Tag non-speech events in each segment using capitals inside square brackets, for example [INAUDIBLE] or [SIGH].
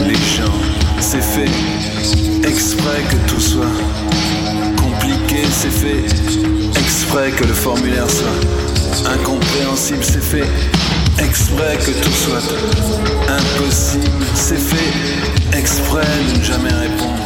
les gens. C'est fait exprès que tout soit compliqué, c'est fait exprès que le formulaire soit incompréhensible, c'est fait exprès que tout soit impossible, c'est fait exprès de ne jamais répondre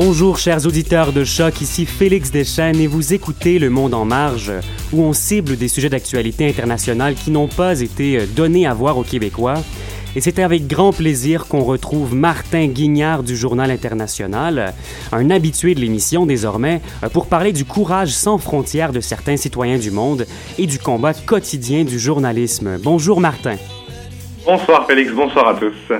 Bonjour chers auditeurs de choc, ici Félix Deschênes et vous écoutez Le Monde en marge, où on cible des sujets d'actualité internationale qui n'ont pas été euh, donnés à voir aux Québécois. Et c'est avec grand plaisir qu'on retrouve Martin Guignard du Journal International, un habitué de l'émission désormais, euh, pour parler du courage sans frontières de certains citoyens du monde et du combat quotidien du journalisme. Bonjour Martin. Bonsoir Félix, bonsoir à tous.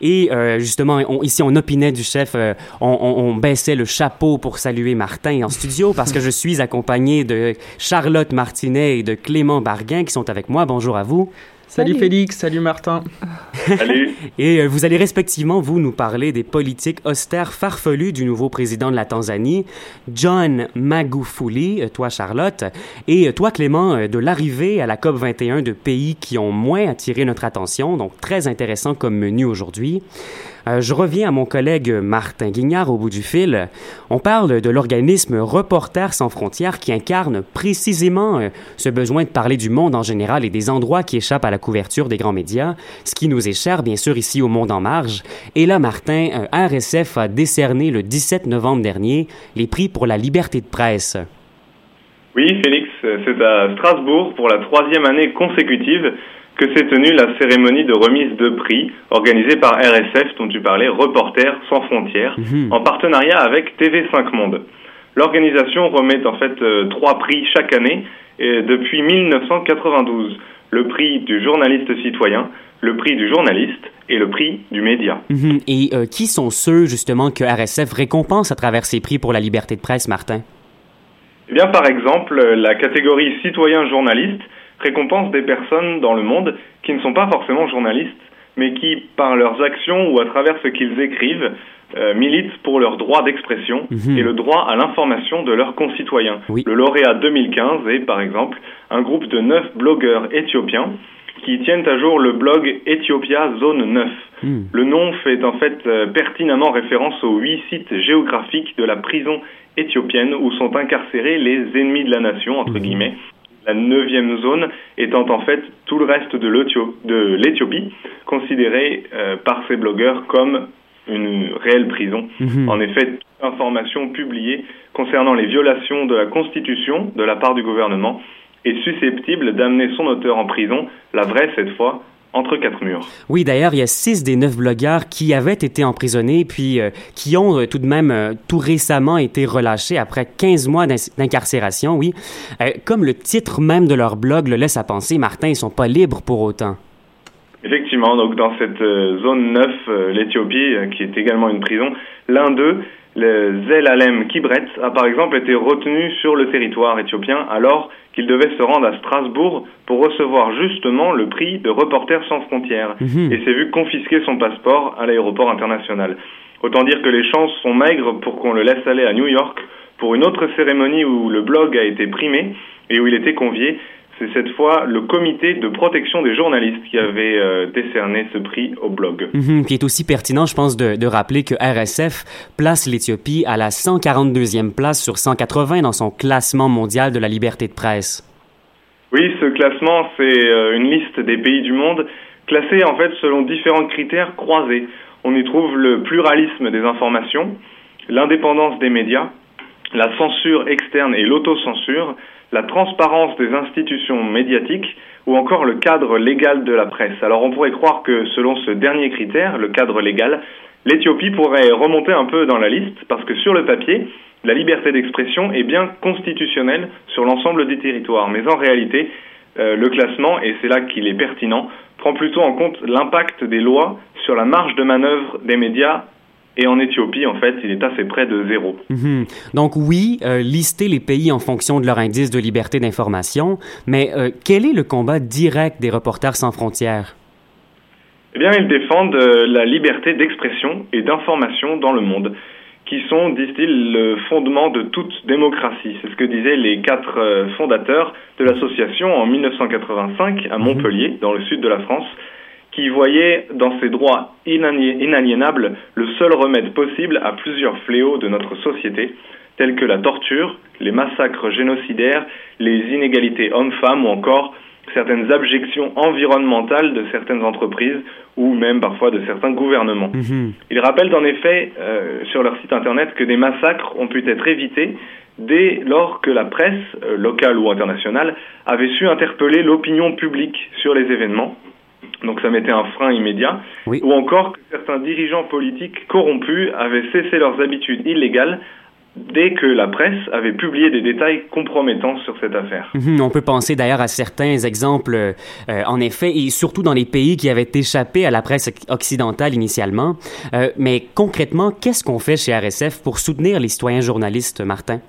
Et euh, justement, ici, on opinait du chef, euh, on, on, baissait le chapeau pour saluer Martin en studio [LAUGHS] parce que je suis accompagné de Charlotte Martinet et de Clément Barguin qui sont avec moi. Bonjour à vous. Salut, Félix, salut Martin. Salut. [LAUGHS] Et euh, vous allez respectivement, vous, nous parler des politiques austères farfelues du nouveau président de la Tanzanie, John Magufuli, euh, toi Charlotte, et euh, toi Clément, de l'arrivée à la COP 21 de pays qui ont moins attiré notre attention, donc très intéressant comme menu aujourd'hui. Euh, je reviens à mon collègue Martin Guignard au bout du fil. On parle de l'organisme Reporters sans frontières qui incarne précisément euh, ce besoin de parler du monde en général et des endroits qui échappent à la couverture des grands médias, ce qui nous est cher bien sûr ici au Monde en Marge. Et là, Martin, euh, RSF a décerné le 17 novembre dernier les prix pour la liberté de presse. Oui, Félix, c'est à Strasbourg pour la troisième année consécutive que s'est tenue la cérémonie de remise de prix organisée par RSF, dont tu parlais, Reporters sans frontières, mhm. en partenariat avec TV5 Monde. L'organisation remet en fait euh, trois prix chaque année depuis 1992. Le prix du journaliste citoyen, le prix du journaliste et le prix du média. Mhm. Et euh, qui sont ceux justement que RSF récompense à travers ces prix pour la liberté de presse, Martin? Eh bien, par exemple, la catégorie citoyen-journaliste récompense des personnes dans le monde qui ne sont pas forcément journalistes, mais qui, par leurs actions ou à travers ce qu'ils écrivent, euh, militent pour leur droit d'expression Mhm. et le droit à l'information de leurs concitoyens. Le lauréat 2015 est, par exemple, un groupe de neuf blogueurs éthiopiens qui tiennent à jour le blog Ethiopia Zone 9. Hmm. Le nom fait en fait euh, pertinemment référence aux huit sites géographiques de la prison éthiopienne où sont incarcérés les ennemis de la nation, entre guillemets. La neuvième zone étant en fait tout le reste de l'Éthio- de l'Éthiopie, considéré euh, par ces blogueurs comme une réelle prison. Mhm. En effet, toute information publiée concernant les violations de la Constitution de la part du gouvernement est susceptible d'amener son auteur en prison, la vraie cette fois, entre quatre murs. Oui, d'ailleurs, il y a six des neuf blogueurs qui avaient été emprisonnés, puis euh, qui ont euh, tout de même euh, tout récemment été relâchés après 15 mois d'in- d'incarcération, oui. Comme le titre même de leur blog le laisse à penser, Martin, ils sont pas libres pour autant. Effectivement, donc dans cette zone 9, euh, l'Éthiopie, qui est également une prison, l'un d'eux, le Zelalem Kibret, a par exemple été retenu sur le territoire éthiopien alors qu'il devait se rendre à Strasbourg pour recevoir justement le prix de Reporters sans frontières Mhm. et s'est vu confisquer son passeport à l'aéroport international. Autant dire que les chances sont maigres pour qu'on le laisse aller à New York pour une autre cérémonie où le blog a été primé et où il était convié. C'est cette fois le comité de protection des journalistes qui avait euh, décerné ce prix au blog. Puis il est aussi pertinent, je pense, de, de rappeler que RSF place l'Éthiopie à la 142e place sur 180 dans son classement mondial de la liberté de presse. Oui, ce classement, c'est euh, une liste des pays du monde classés en fait selon différents critères croisés. On y trouve le pluralisme des informations, l'indépendance des médias, la censure externe et l'autocensure, la transparence des institutions médiatiques ou encore le cadre légal de la presse. Alors on pourrait croire que selon ce dernier critère, le cadre légal, l'Éthiopie pourrait remonter un peu dans la liste parce que sur le papier, la liberté d'expression est bien constitutionnelle sur l'ensemble des territoires. Mais en réalité, euh, le classement, et c'est là qu'il est pertinent, prend plutôt en compte l'impact des lois sur la marge de manœuvre des médias. Et en Éthiopie, en fait, il est assez près de zéro. Mhm. Donc oui, euh, lister les pays en fonction de leur indice de liberté d'information, mais euh, quel est le combat direct des reporters sans frontières? Eh bien, ils défendent euh, la liberté d'expression et d'information dans le monde, qui sont, disent-ils, le fondement de toute démocratie. C'est ce que disaient les quatre fondateurs de l'association en 1985 à Montpellier, dans le sud de la France, qui voyaient dans ces droits inali- inaliénables le seul remède possible à plusieurs fléaux de notre société, tels que la torture, les massacres génocidaires, les inégalités hommes-femmes ou encore certaines abjections environnementales de certaines entreprises ou même parfois de certains gouvernements. Mhm. Ils rappellent en effet euh, sur leur site internet que des massacres ont pu être évités dès lors que la presse, euh, locale ou internationale, avait su interpeller l'opinion publique sur les événements. Donc ça mettait un frein immédiat. Ou encore que certains dirigeants politiques corrompus avaient cessé leurs habitudes illégales dès que la presse avait publié des détails compromettants sur cette affaire. Mhm, On peut penser d'ailleurs à certains exemples, euh, euh, en effet, et surtout dans les pays qui avaient échappé à la presse occidentale initialement. Euh, mais concrètement, qu'est-ce qu'on fait chez RSF pour soutenir les citoyens journalistes, Martin?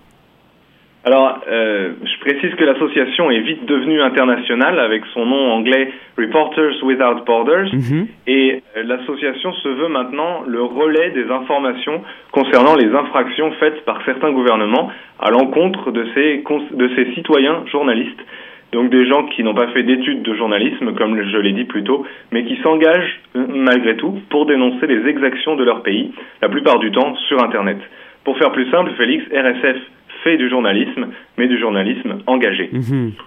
Alors, euh, je précise que l'association est vite devenue internationale avec son nom anglais Reporters Without Borders et euh, l'association se veut maintenant le relais des informations concernant les infractions faites par certains gouvernements à l'encontre de ces, de ces citoyens journalistes. Donc des gens qui n'ont pas fait d'études de journalisme, comme je l'ai dit plus tôt, mais qui s'engagent euh, malgré tout pour dénoncer les exactions de leur pays, la plupart du temps sur Internet. Pour faire plus simple, Félix, RSF fait du journalisme, mais du journalisme engagé.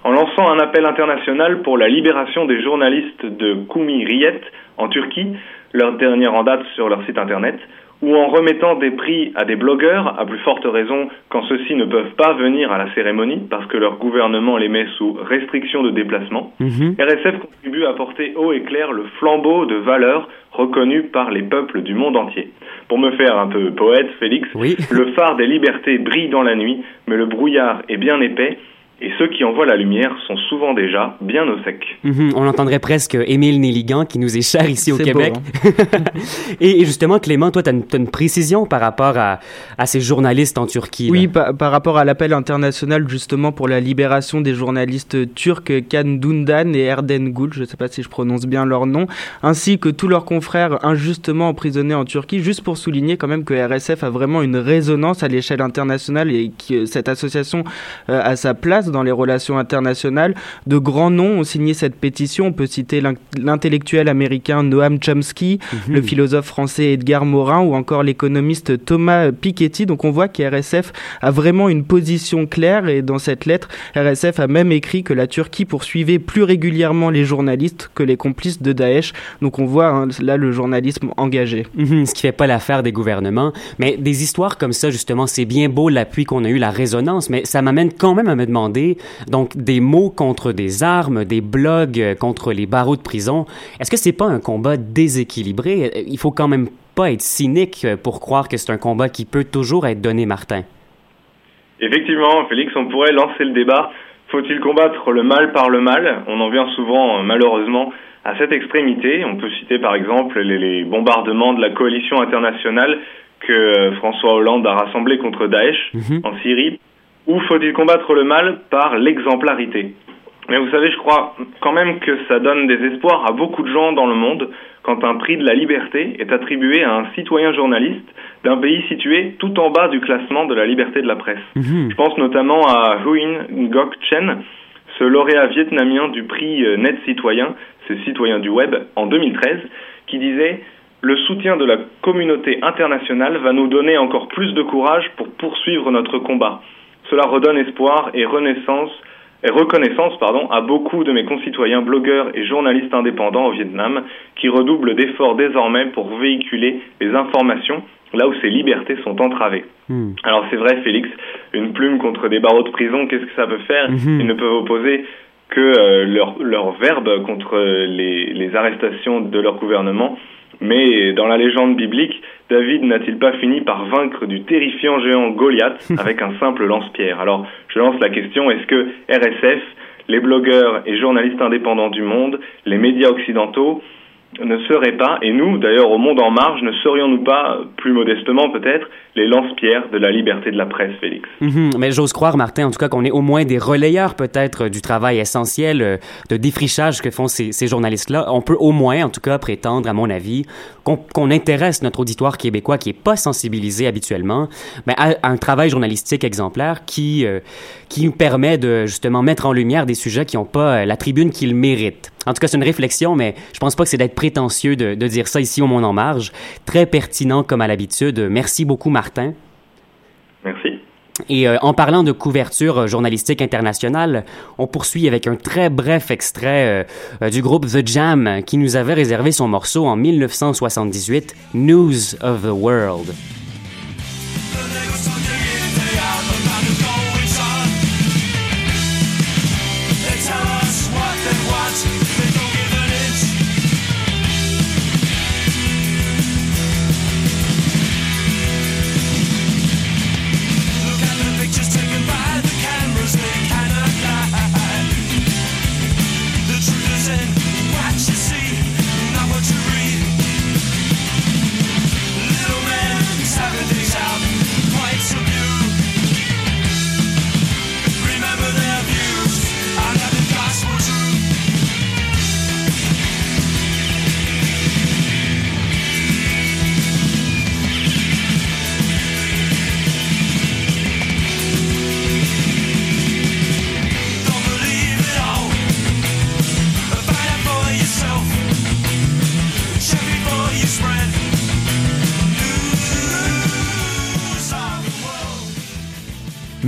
En lançant un appel international pour la libération des journalistes de Koumi Riyet en Turquie, leur dernière en date sur leur site internet, ou en remettant des prix à des blogueurs, à plus forte raison quand ceux-ci ne peuvent pas venir à la cérémonie parce que leur gouvernement les met sous restriction de déplacement, RSF contribue à porter haut et clair le flambeau de valeurs reconnues par les peuples du monde entier. Pour me faire un peu poète, Félix, le phare des libertés brille dans la nuit, mais le brouillard est bien épais et ceux qui envoient la lumière sont souvent déjà bien au sec. Mhm, on entendrait presque Émile Néligan qui nous est cher ici au Québec. hein. [LAUGHS] et, et justement, Clément, toi, tu as, une précision par rapport à, à ces journalistes en Turquie. Oui, par, par rapport à l'appel international justement pour la libération des journalistes turcs Kan Dundan et Erden Gül, je ne sais pas si je prononce bien leur nom, ainsi que tous leurs confrères injustement emprisonnés en Turquie, juste pour souligner quand même que RSF a vraiment une résonance à l'échelle internationale et que cette association euh, a sa place dans les relations internationales. De grands noms ont signé cette pétition. On peut citer l'in- l'intellectuel américain Noam Chomsky, Mhm. le philosophe français Edgar Morin ou encore l'économiste Thomas Piketty. Donc on voit qu'RSF a vraiment une position claire et dans cette lettre, RSF a même écrit que la Turquie poursuivait plus régulièrement les journalistes que les complices de Daesh. Donc on voit hein, là le journalisme engagé. Mhm, ce qui fait pas l'affaire des gouvernements. Mais des histoires comme ça, justement, c'est bien beau l'appui qu'on a eu, la résonance, mais ça m'amène quand même à me demander, donc, des mots contre des armes, des blogs euh, contre les barreaux de prison. Est-ce que c'est pas un combat déséquilibré? Il faut quand même pas être cynique euh, pour croire que c'est un combat qui peut toujours être donné, Martin. Effectivement, Félix, on pourrait lancer le débat. Faut-il combattre le mal par le mal? On en vient souvent, euh, malheureusement, à cette extrémité. On peut citer par exemple les, les bombardements de la coalition internationale que François Hollande a rassemblé contre Daesh en Syrie. Ou faut-il combattre le mal par l'exemplarité Mais vous savez, je crois quand même que ça donne des espoirs à beaucoup de gens dans le monde quand un prix de la liberté est attribué à un citoyen journaliste d'un pays situé tout en bas du classement de la liberté de la presse. Je pense notamment à Huyen Ngoc Chen, ce lauréat vietnamien du prix euh, Net Citoyen, ce citoyen du web, en 2013, qui disait Le soutien de la communauté internationale va nous donner encore plus de courage pour poursuivre notre combat. Cela redonne espoir et renaissance et reconnaissance pardon, à beaucoup de mes concitoyens blogueurs et journalistes indépendants au Vietnam qui redoublent d'efforts désormais pour véhiculer les informations là où ces libertés sont entravées. Hmm. Alors c'est vrai Félix, une plume contre des barreaux de prison, qu'est-ce que ça peut faire? Mhm. Ils ne peuvent opposer que euh, leur, leur verbe contre les, les arrestations de leur gouvernement. Mais dans la légende biblique, David n'a-t-il pas fini par vaincre du terrifiant géant Goliath [LAUGHS] avec un simple lance-pierre? Alors je lance la question, est-ce que RSF, les blogueurs et journalistes indépendants du monde, les médias occidentaux, ne seraient pas, et nous d'ailleurs au Monde en Marge, ne serions-nous pas, plus modestement peut-être, les lance-pierres de la liberté de la presse, Félix? Mhm, Mais j'ose croire, Martin, en tout cas, qu'on est au moins des relayeurs peut-être du travail essentiel euh, de défrichage que font ces, ces journalistes-là. On peut au moins, en tout cas, prétendre, à mon avis, qu'on qu'on intéresse notre auditoire québécois qui est pas sensibilisé habituellement, mais à, à un travail journalistique exemplaire qui euh, qui nous permet de justement mettre en lumière des sujets qui n'ont pas euh, la tribune qu'ils méritent. En tout cas, c'est une réflexion, mais je pense pas que c'est d'être prétentieux de, de dire ça ici au Monde en Marge. Très pertinent comme à l'habitude. Merci beaucoup, Martin. Merci. Et euh, en parlant de couverture euh, journalistique internationale, on poursuit avec un très bref extrait euh, euh, du groupe The Jam qui nous avait réservé son morceau en 1978, News of the World.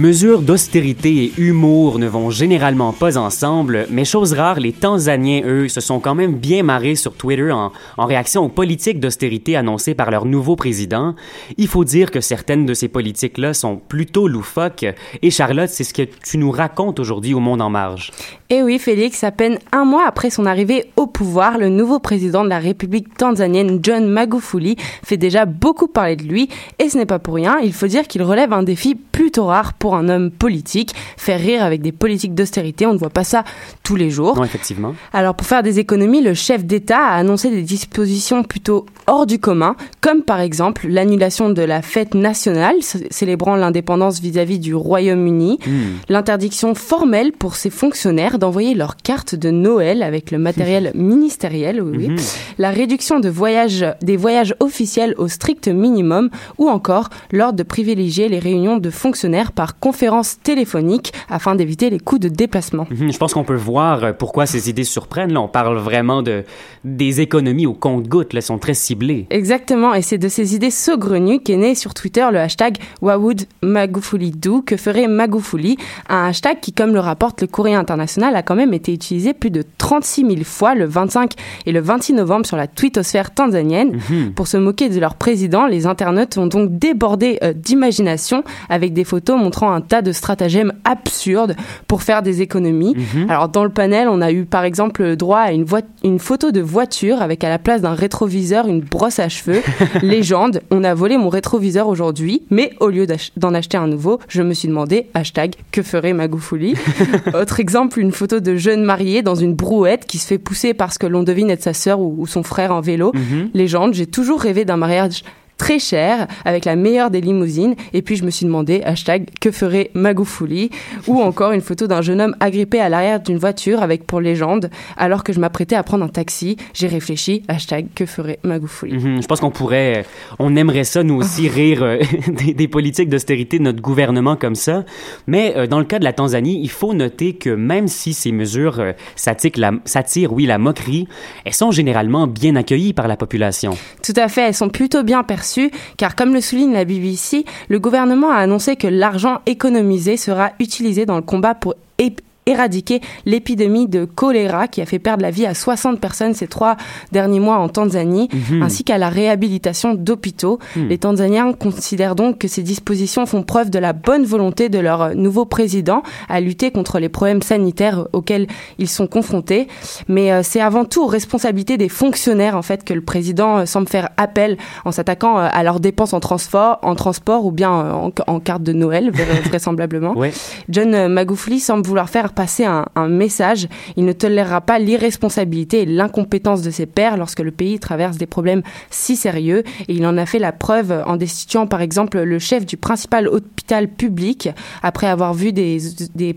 Mesures d'austérité et humour ne vont généralement pas ensemble, mais chose rare, les Tanzaniens, eux, se sont quand même bien marrés sur Twitter en, en réaction aux politiques d'austérité annoncées par leur nouveau président. Il faut dire que certaines de ces politiques-là sont plutôt loufoques. Et Charlotte, c'est ce que tu nous racontes aujourd'hui au Monde en Marge. Et oui, Félix, à peine un mois après son arrivée au pouvoir, le nouveau président de la République tanzanienne, John Magufuli, fait déjà beaucoup parler de lui. Et ce n'est pas pour rien, il faut dire qu'il relève un défi plutôt rare pour pour un homme politique. Faire rire avec des politiques d'austérité, on ne voit pas ça tous les jours. Non, effectivement. Alors pour faire des économies, le chef d'État a annoncé des dispositions plutôt hors du commun, comme par exemple l'annulation de la fête nationale célébrant l'indépendance vis-à-vis du Royaume-Uni, Hmm. l'interdiction formelle pour ses fonctionnaires d'envoyer leurs cartes de Noël avec le matériel ministériel, oui. Mhm. la réduction de voyages, des voyages officiels au strict minimum, ou encore l'ordre de privilégier les réunions de fonctionnaires par conférence téléphonique afin d'éviter les coûts de déplacement. Mhm, Je pense qu'on peut voir euh, pourquoi ces idées surprennent. Là, on parle vraiment de des économies au compte-gouttes. Là, sont très ciblées. Exactement, et c'est de ces idées saugrenues qu'est né sur Twitter le hashtag Wawood Do, que ferait Magufuli, un hashtag qui, comme le rapporte le courrier international, a quand même été utilisé plus de 36 000 fois le 25 et le 26 novembre sur la twittosphère tanzanienne. Mhm. Pour se moquer de leur président, les internautes ont donc débordé euh, d'imagination avec des photos montrant un tas de stratagèmes absurdes pour faire des économies. Mhm. Alors dans le panel, on a eu par exemple le droit à une, photo de voiture avec à la place d'un rétroviseur une brosse à cheveux. [LAUGHS] Légende, on a volé mon rétroviseur aujourd'hui, mais au lieu d'en acheter un nouveau, je me suis demandé hashtag que ferait Magoufouli? [LAUGHS] Autre exemple, une photo de jeune marié dans une brouette qui se fait pousser parce que l'on devine être sa sœur ou, ou son frère en vélo. Mhm. Légende, j'ai toujours rêvé d'un mariage très cher, avec la meilleure des limousines. Et puis je me suis demandé, hashtag, que ferait Magoufouli Ou encore une photo d'un jeune homme agrippé à l'arrière d'une voiture avec pour légende, alors que je m'apprêtais à prendre un taxi. J'ai réfléchi, hashtag, que ferait Magoufouli Mhm, Je pense qu'on pourrait, on aimerait ça nous aussi [LAUGHS] rire euh, [LAUGHS] des, des politiques d'austérité de notre gouvernement comme ça. Mais euh, dans le cas de la Tanzanie, il faut noter que même si ces mesures euh, s'attirent, la, s'attirent, oui, la moquerie, elles sont généralement bien accueillies par la population. Tout à fait, elles sont plutôt bien perçues, car comme le souligne la BBC, le gouvernement a annoncé que l'argent économisé sera utilisé dans le combat pour éradiquer l'épidémie de choléra qui a fait perdre la vie à 60 personnes ces trois derniers mois en Tanzanie, Mhm. ainsi qu'à la réhabilitation d'hôpitaux. Hmm. Les Tanzaniens considèrent donc que ces dispositions font preuve de la bonne volonté de leur nouveau président à lutter contre les problèmes sanitaires auxquels ils sont confrontés. Mais euh, c'est avant tout aux responsabilités des fonctionnaires en fait que le président euh, semble faire appel en s'attaquant euh, à leurs dépenses en transport, en transport ou bien en, en carte de Noël vra- [LAUGHS] vraisemblablement. Ouais. John Magufuli semble vouloir faire passer un, message. Il ne tolérera pas l'irresponsabilité et l'incompétence de ses pairs lorsque le pays traverse des problèmes si sérieux. Et il en a fait la preuve en destituant par exemple le chef du principal hôpital public après avoir vu des,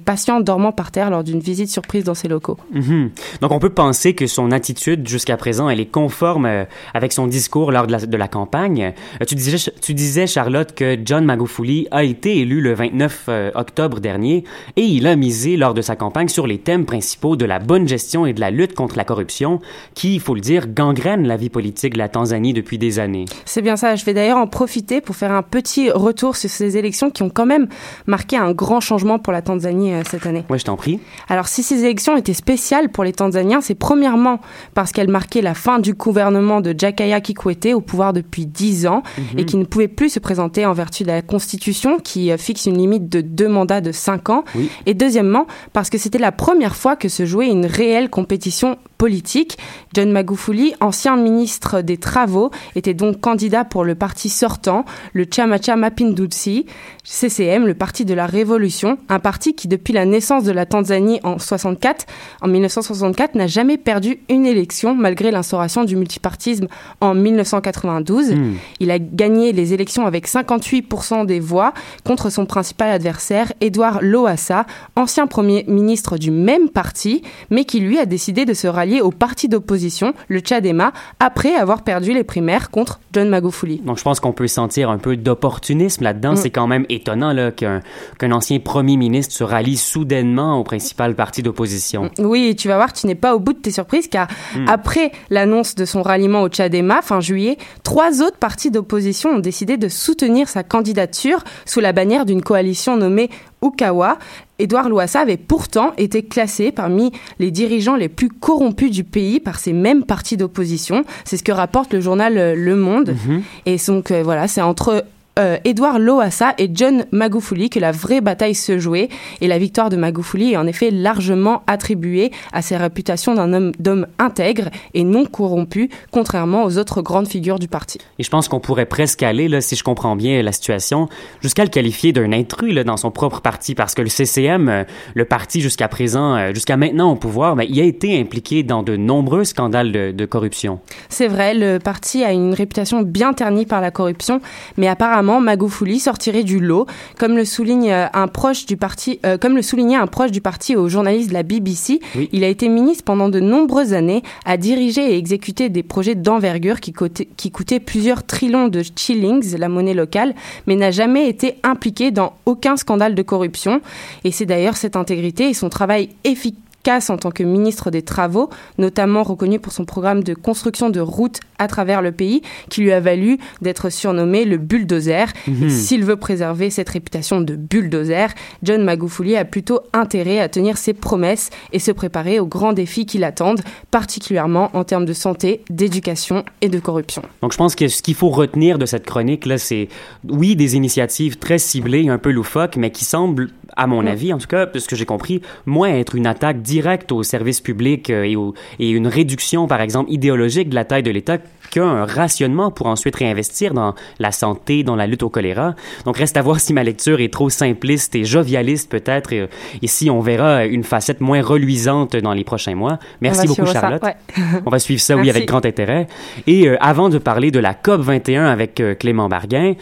patients dormant par terre lors d'une visite surprise dans ses locaux. Mhm. Donc on peut penser que son attitude jusqu'à présent, elle est conforme euh, avec son discours lors de la, campagne. Euh, tu, disais, tu disais, Charlotte, que John Magufuli a été élu le 29 euh, octobre dernier et il a misé lors de sa campagne sur les thèmes principaux de la bonne gestion et de la lutte contre la corruption qui, il faut le dire, gangrène la vie politique de la Tanzanie depuis des années. C'est bien ça. Je vais d'ailleurs en profiter pour faire un petit retour sur ces élections qui ont quand même marqué un grand changement pour la Tanzanie euh, cette année. Ouais, je t'en prie. Alors si ces élections étaient spéciales pour les Tanzaniens, c'est premièrement parce qu'elles marquaient la fin du gouvernement de Jakaya Kikwete au pouvoir depuis 10 ans Mhm. et qui ne pouvait plus se présenter en vertu de la Constitution qui euh, fixe une limite de deux mandats de 5 ans. Oui. Et deuxièmement parce que c'était la première fois que se jouait une réelle compétition politique. John Magufuli, ancien ministre des Travaux, était donc candidat pour le parti sortant, le Chamacha Mapinduzi, CCM, le parti de la Révolution, un parti qui depuis la naissance de la Tanzanie en 64, en 1964, n'a jamais perdu une élection malgré l'instauration du multipartisme en 1992. Hmm. Il a gagné les élections avec 58% des voix contre son principal adversaire, Edouard Loassa, ancien premier ministre du même parti, mais qui lui a décidé de se rallier au parti d'opposition, le Tchadema, après avoir perdu les primaires contre John Magufuli. Donc, je pense qu'on peut sentir un peu d'opportunisme là-dedans. Mm. C'est quand même étonnant là, qu'un qu'un ancien premier ministre se rallie soudainement au principal parti d'opposition. Oui, et tu vas voir, tu n'es pas au bout de tes surprises, car Hmm. après l'annonce de son ralliement au Tchadema, fin juillet, trois autres partis d'opposition ont décidé de soutenir sa candidature sous la bannière d'une coalition nommée Ukawa. Édouard Louassa avait pourtant été classé parmi les dirigeants les plus corrompus du pays par ces mêmes partis d'opposition. C'est ce que rapporte le journal euh, Le Monde. Mhm. Et donc euh, voilà, c'est entre euh, Edouard Loassa et John Magufuli que la vraie bataille se jouait. Et la victoire de Magufuli est en effet largement attribuée à sa réputation d'un homme d'homme intègre et non corrompu, contrairement aux autres grandes figures du parti. Et je pense qu'on pourrait presque aller, là, si je comprends bien la situation, jusqu'à le qualifier d'un intrus là, dans son propre parti, parce que le CCM, euh, le parti jusqu'à présent, euh, jusqu'à maintenant au pouvoir, ben, il a été impliqué dans de nombreux scandales de, de corruption. C'est vrai, le parti a une réputation bien ternie par la corruption, mais apparemment Magufuli sortirait du lot, comme le souligne euh, un proche du parti, euh, comme le soulignait un proche du parti au journaliste de la BBC. Oui. Il a été ministre pendant de nombreuses années, a dirigé et exécuté des projets d'envergure qui, coûtaient- qui coûtaient plusieurs trillions de shillings, la monnaie locale, mais n'a jamais été impliqué dans aucun scandale de corruption. Et c'est d'ailleurs cette intégrité et son travail efficace en tant que ministre des Travaux, notamment reconnu pour son programme de construction de routes à travers le pays, qui lui a valu d'être surnommé le bulldozer. Mhm. S'il veut préserver cette réputation de bulldozer, John Magufuli a plutôt intérêt à tenir ses promesses et se préparer aux grands défis qui l'attendent, particulièrement en termes de santé, d'éducation et de corruption. Donc, je pense que ce qu'il faut retenir de cette chronique-là, c'est, oui, des initiatives très ciblées, un peu loufoques, mais qui semblent, à mon Mm. avis, en tout cas, de ce que j'ai compris, moins être une attaque directe au service public euh, et, au- et une réduction, par exemple, idéologique de la taille de l'État qu'un rationnement pour ensuite réinvestir dans la santé, dans la lutte au choléra. Donc, reste à voir si ma lecture est trop simpliste et jovialiste, peut-être, et, et si on verra une facette moins reluisante dans les prochains mois. Merci beaucoup, ça, Charlotte. ouais. [LAUGHS] On va suivre ça, oui, avec grand intérêt. Et euh, avant de parler de la COP 21 avec euh, Clément Barguin,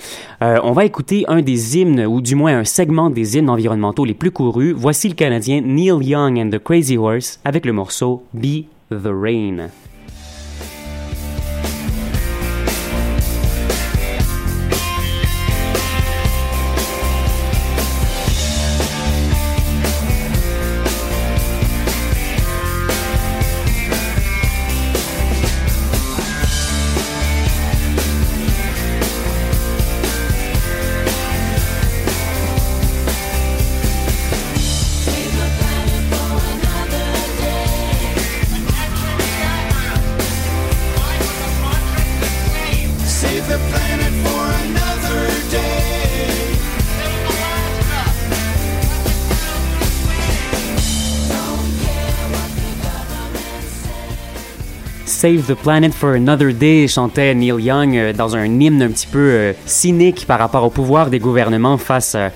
euh, on va écouter un des hymnes, ou du moins un segment des hymnes environnementaux les plus courus. Voici le Canadien Neil Young and the Crazy Horse avec le morceau Be the Rain. Save the Planet for Another Day chantait Neil Young euh, dans un hymne un petit peu euh, cynique par rapport au pouvoir des gouvernements face euh,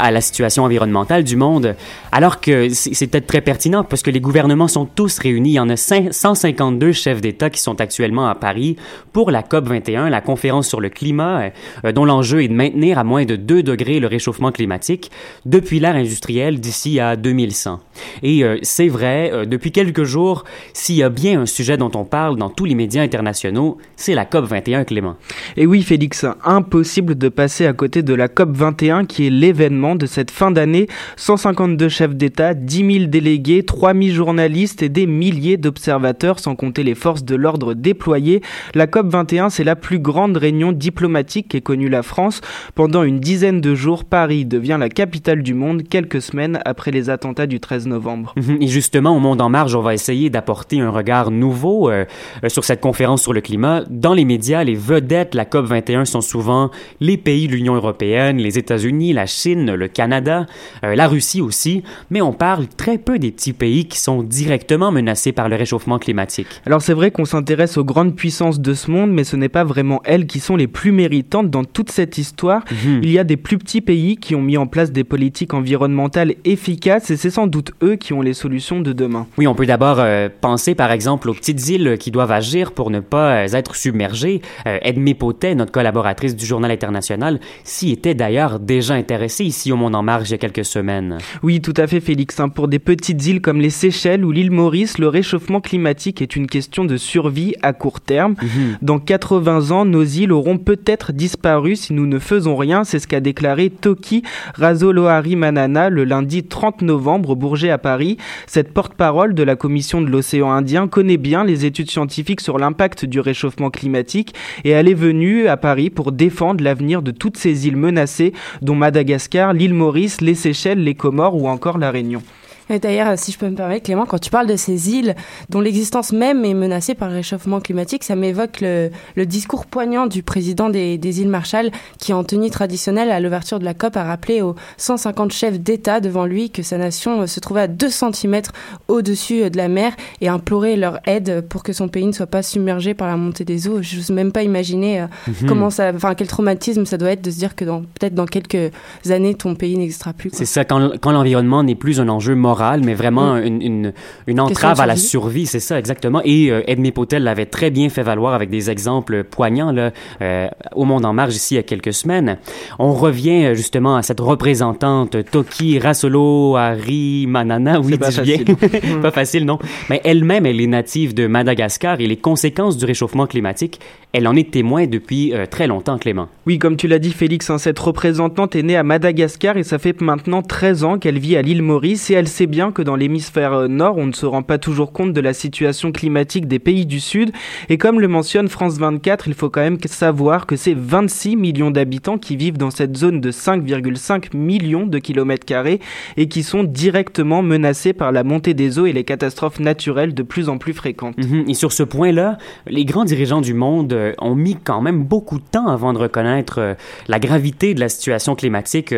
à la situation environnementale du monde, alors que c'est peut-être très pertinent parce que les gouvernements sont tous réunis. Il y en a cinq- 152 chefs d'État qui sont actuellement à Paris pour la COP 21, la conférence sur le climat, euh, euh, dont l'enjeu est de maintenir à moins de 2 degrés le réchauffement climatique depuis l'ère industrielle d'ici à 2100. Et euh, c'est vrai, depuis quelques jours, s'il y a bien un sujet dont on parle dans tous les médias internationaux, c'est la COP 21, Clément. Et oui, Félix, impossible de passer à côté de la COP 21 qui est l'événement de cette fin d'année. 152 chefs d'État, 10 000 délégués, 3 000 journalistes et des milliers d'observateurs, sans compter les forces de l'ordre déployées. La COP 21, c'est la plus grande réunion diplomatique qu'ait connue la France. Pendant une dizaine de jours, Paris devient la capitale du monde quelques semaines après les attentats du 13 novembre. Mhm. Et justement, au Monde en Marge, on va essayer d'apporter un regard nouveau euh, euh, sur cette conférence sur le climat. Dans les médias, les vedettes de la COP 21 sont souvent les pays de l'Union européenne, les États-Unis, la Chine, le Canada, euh, la Russie aussi, mais on parle très peu des petits pays qui sont directement menacés par le réchauffement climatique. Alors c'est vrai qu'on s'intéresse aux grandes puissances de ce monde, mais ce n'est pas vraiment elles qui sont les plus méritantes dans toute cette histoire. Mhm. Il y a des plus petits pays qui ont mis en place des politiques environnementales efficaces et c'est sans doute eux qui ont les solutions de demain. Oui, on peut d'abord euh, penser par exemple aux petites îles qui doivent agir pour ne pas euh, être submergées. Euh, Edmé Potet, notre collaboratrice du Journal international, s'y était d'ailleurs déjà intéressée ici au Monde en Marge il y a quelques semaines. Oui, tout à fait Félix. hein. Pour des petites îles comme les Seychelles ou l'île Maurice, le réchauffement climatique est une question de survie à court terme. Dans 80 ans, nos îles auront peut-être disparu si nous ne faisons rien. C'est ce qu'a déclaré Toki Razolohari Manana le lundi 30 novembre au Bourget à Paris. Cette porte-parole de la Commission de l'océan Indien connaît bien les études scientifiques sur l'impact du réchauffement climatique et elle est venue à Paris pour défendre l'avenir de toutes ces îles menacées, dont Madagascar, l'île Maurice, les Seychelles, les Comores ou encore la Réunion. Et D'ailleurs, si je peux me permettre, Clément, quand tu parles de ces îles dont l'existence même est menacée par le réchauffement climatique, ça m'évoque le, le discours poignant du président des, des îles Marshall qui, en tenue traditionnelle à l'ouverture de la COP, a rappelé aux 150 chefs d'État devant lui que sa nation euh, se trouvait à 2 cm au-dessus euh, de la mer et a imploré leur aide pour que son pays ne soit pas submergé par la montée des eaux. Je n'ose même pas imaginer euh, Mhm. comment ça, enfin quel traumatisme ça doit être de se dire que peut-être dans quelques années ton pays n'existera plus. C'est ça, quand, quand l'environnement n'est plus un enjeu moral, mais vraiment Mm. une, une, une entrave à la survie. c'est ça, exactement. Et euh, Edmé Potel l'avait très bien fait valoir avec des exemples poignants là, euh, au Monde en Marge ici il y a quelques semaines. On revient euh, justement à cette représentante Toki Rasolo Hari Manana, oui, C'est pas bien. facile. [LAUGHS] pas facile, non. Mais elle-même, elle est native de Madagascar et les conséquences du réchauffement climatique, elle en est témoin depuis euh, très longtemps, Clément. Oui, comme tu l'as dit, Félix, hein, cette représentante est née à Madagascar et ça fait maintenant 13 ans qu'elle vit à l'île Maurice et elle sait bien que dans l'hémisphère euh, nord, on ne se rend pas toujours compte de la situation climatique des pays du sud. Et comme le mentionne France 24, il faut quand même savoir que c'est 26 millions d'habitants qui vivent dans cette zone de 5,5 millions de kilomètres carrés et qui sont directement menacés par la montée des eaux et les catastrophes naturelles de plus en plus fréquentes. Mhm. Et sur ce point-là, les grands dirigeants du monde euh, ont mis quand même beaucoup de temps avant de reconnaître euh, la gravité de la situation climatique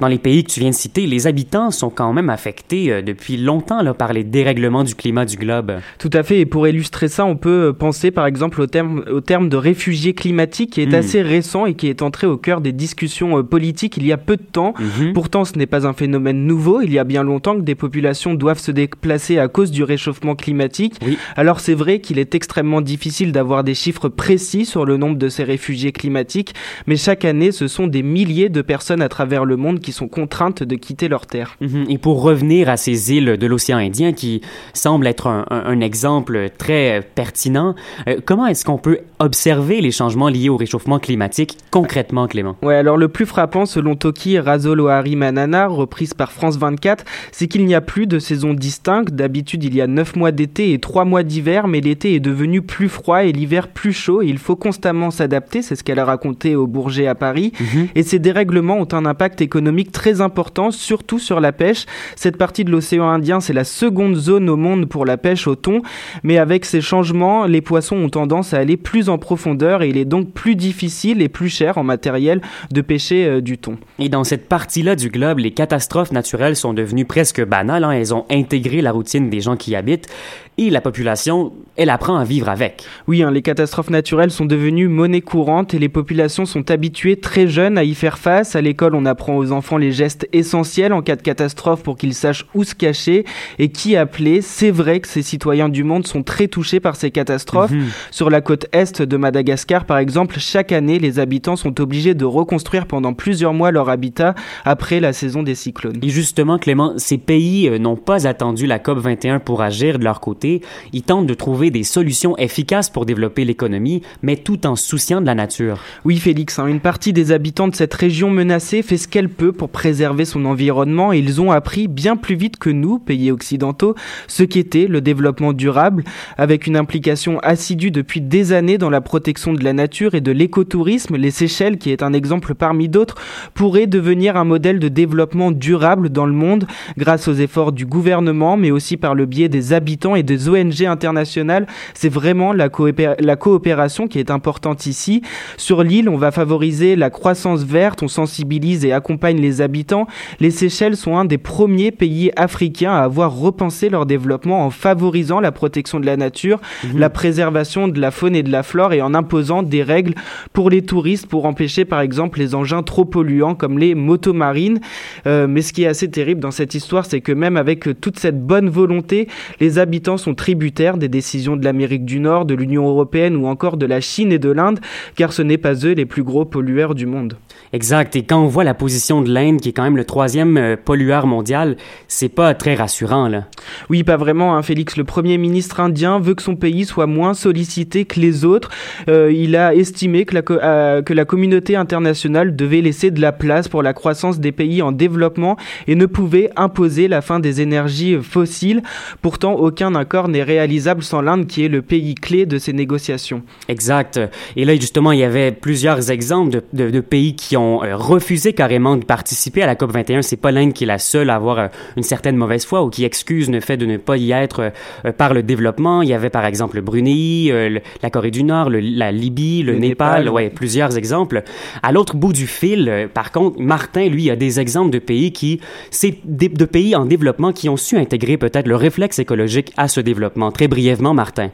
dans les pays que tu viens de citer. Les habitants sont quand même affectés euh, depuis longtemps là, par les dérèglements du climat du globe. Tout à fait, et pour illustrer ça, on peut euh, penser par exemple au terme, au terme de réfugié climatique qui est Mm. assez récent et qui est entré au cœur des discussions euh, politiques il y a peu de temps. Mhm. Pourtant, ce n'est pas un phénomène nouveau, il y a bien longtemps que des populations doivent se déplacer à cause du réchauffement climatique. Oui. Alors c'est vrai qu'il est extrêmement difficile d'avoir des chiffres précis sur le nombre de ces réfugiés climatiques, mais chaque année, ce sont des milliers de personnes à travers le monde qui sont contraintes de quitter leur terre. Mhm. Et pour revenir à ces îles de l'océan Indien qui semblent être un, un- un exemple très pertinent, euh, comment est-ce qu'on peut observer les changements liés au réchauffement climatique concrètement, Clément? Ouais, alors le plus frappant, selon Toki Razolo-Hari Manana, reprise par France 24, c'est qu'il n'y a plus de saisons distinctes. D'habitude, il y a 9 mois d'été et 3 mois d'hiver, mais l'été est devenu plus froid et l'hiver plus chaud et il faut constamment s'adapter. C'est ce qu'elle a raconté au Bourget à Paris. Et ces dérèglements ont un impact économique très important, surtout sur la pêche. Cette partie de l'océan Indien, c'est la seconde zone au monde pour la pêche au thon. Mais avec ces changements, les poissons ont tendance à aller plus en profondeur et il est donc plus difficile et plus cher en matériel de pêcher euh, du thon. Et dans cette partie-là du globe, les catastrophes naturelles sont devenues presque banales. hein. Elles ont intégré la routine des gens qui y habitent et la population, elle apprend à vivre avec. Oui, hein, les catastrophes naturelles sont devenues monnaie courante et les populations sont habituées très jeunes à y faire face. À l'école, on apprend aux enfants les gestes essentiels en cas de catastrophe pour qu'ils sachent où se cacher et qui appeler. C'est vrai que ces citoyens du monde sont très touchés par ces catastrophes. Mhm. Sur la côte est de Madagascar, par exemple, chaque année, les habitants sont obligés de reconstruire pendant plusieurs mois leur habitat après la saison des cyclones. Et justement, Clément, ces pays euh, n'ont pas attendu la COP 21 pour agir de leur côté. Ils tentent de trouver des solutions efficaces pour développer l'économie, mais tout en souciant de la nature. Oui, Félix, hein, une partie des habitants de cette région menacée fait ce qu'elle peut pour préserver son environnement et ils ont appris bien plus vite que nous, pays occidentaux, ce qu'était le développement durable, avec une implication assidue depuis des années dans la protection de la nature et de l'écotourisme. Les Seychelles, qui est un exemple parmi d'autres, pourraient devenir un modèle de développement durable dans le monde grâce aux efforts du gouvernement, mais aussi par le biais des habitants et des ONG internationales. C'est vraiment la, coopé- la coopération qui est importante ici. Sur l'île, on va favoriser la croissance verte, on sensibilise et accompagne les habitants. Les Seychelles sont un des premiers pays africains à avoir repensé leur développement en favorisant la protection de la nature, la préservation de la faune et de la flore et en imposant des règles pour les touristes pour empêcher par exemple les engins trop polluants comme les motomarines. Euh, mais ce qui est assez terrible dans cette histoire, c'est que même avec toute cette bonne volonté, les habitants sont tributaires des décisions de l'Amérique du Nord, de l'Union européenne ou encore de la Chine et de l'Inde, car ce n'est pas eux les plus gros pollueurs du monde. Exact. Et quand on voit la position de l'Inde, qui est quand même le troisième euh, pollueur mondial, c'est pas très rassurant, là. Oui, pas vraiment. Hein, Félix, le Premier ministre indien veut que son pays soit moins sollicité que les autres. Euh, il a estimé que la, euh, que la communauté internationale devait laisser de la place pour la croissance des pays en développement et ne pouvait imposer la fin des énergies fossiles. Pourtant, aucun accord n'est réalisable sans l'Inde qui est le pays clé de ces négociations. Exact. Et là, justement, il y avait plusieurs exemples de, de, de pays qui ont euh, refusé carrément de participer à la COP21. C'est pas l'Inde qui est la seule à avoir euh, une certaine mauvaise foi ou qui excuse le fait de ne pas y être euh, par le développement. Il y avait par exemple le Brunei, la Corée du Nord, le, la Libye, le, Le Népal, Népal, ouais, plusieurs exemples. À l'autre bout du fil, par contre, Martin, lui, a des exemples de pays qui, c'est de pays en développement qui ont su intégrer peut-être le réflexe écologique à ce développement. Très brièvement, Martin.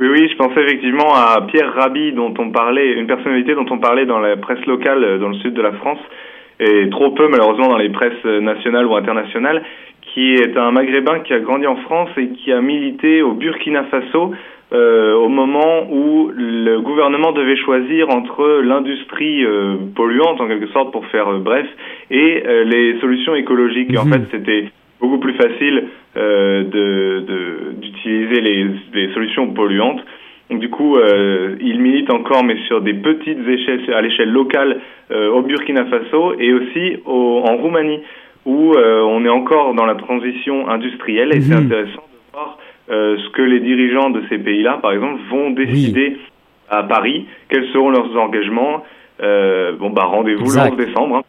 Oui, oui, je pensais effectivement à Pierre Rabhi, dont on parlait, une personnalité dont on parlait dans la presse locale euh, dans le sud de la France, et trop peu malheureusement dans les presses euh, nationales ou internationales, qui est un Maghrébin qui a grandi en France et qui a milité au Burkina Faso euh, au moment où le gouvernement devait choisir entre l'industrie euh, polluante en quelque sorte pour faire euh, bref et les solutions écologiques. En Mhm. fait, c'était beaucoup plus facile euh, de- de- d'utiliser les, les solutions polluantes. Donc du coup, euh, il milite encore, mais sur des petites échelles, à l'échelle locale, euh, au Burkina Faso et aussi au, en Roumanie, où euh, on est encore dans la transition industrielle. Et c'est Mhm. intéressant de voir euh, ce que les dirigeants de ces pays-là, par exemple, vont décider à Paris, quels seront leurs engagements? Euh, bon, bah rendez-vous le Exact. 11 décembre hein,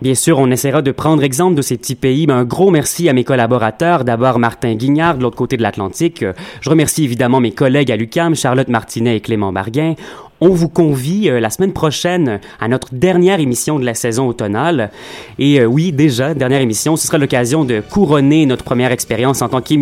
Bien sûr, on essaiera de prendre exemple de ces petits pays. Ben, un gros merci à mes collaborateurs. D'abord, Martin Guignard, de l'autre côté de l'Atlantique. Euh, Je remercie évidemment mes collègues à l'UCAM, Charlotte Martinet et Clément Barguin. On vous convie euh, la semaine prochaine à notre dernière émission de la saison automnale. Et euh, oui, déjà, dernière émission, ce sera l'occasion de couronner notre première expérience en tant qu'émission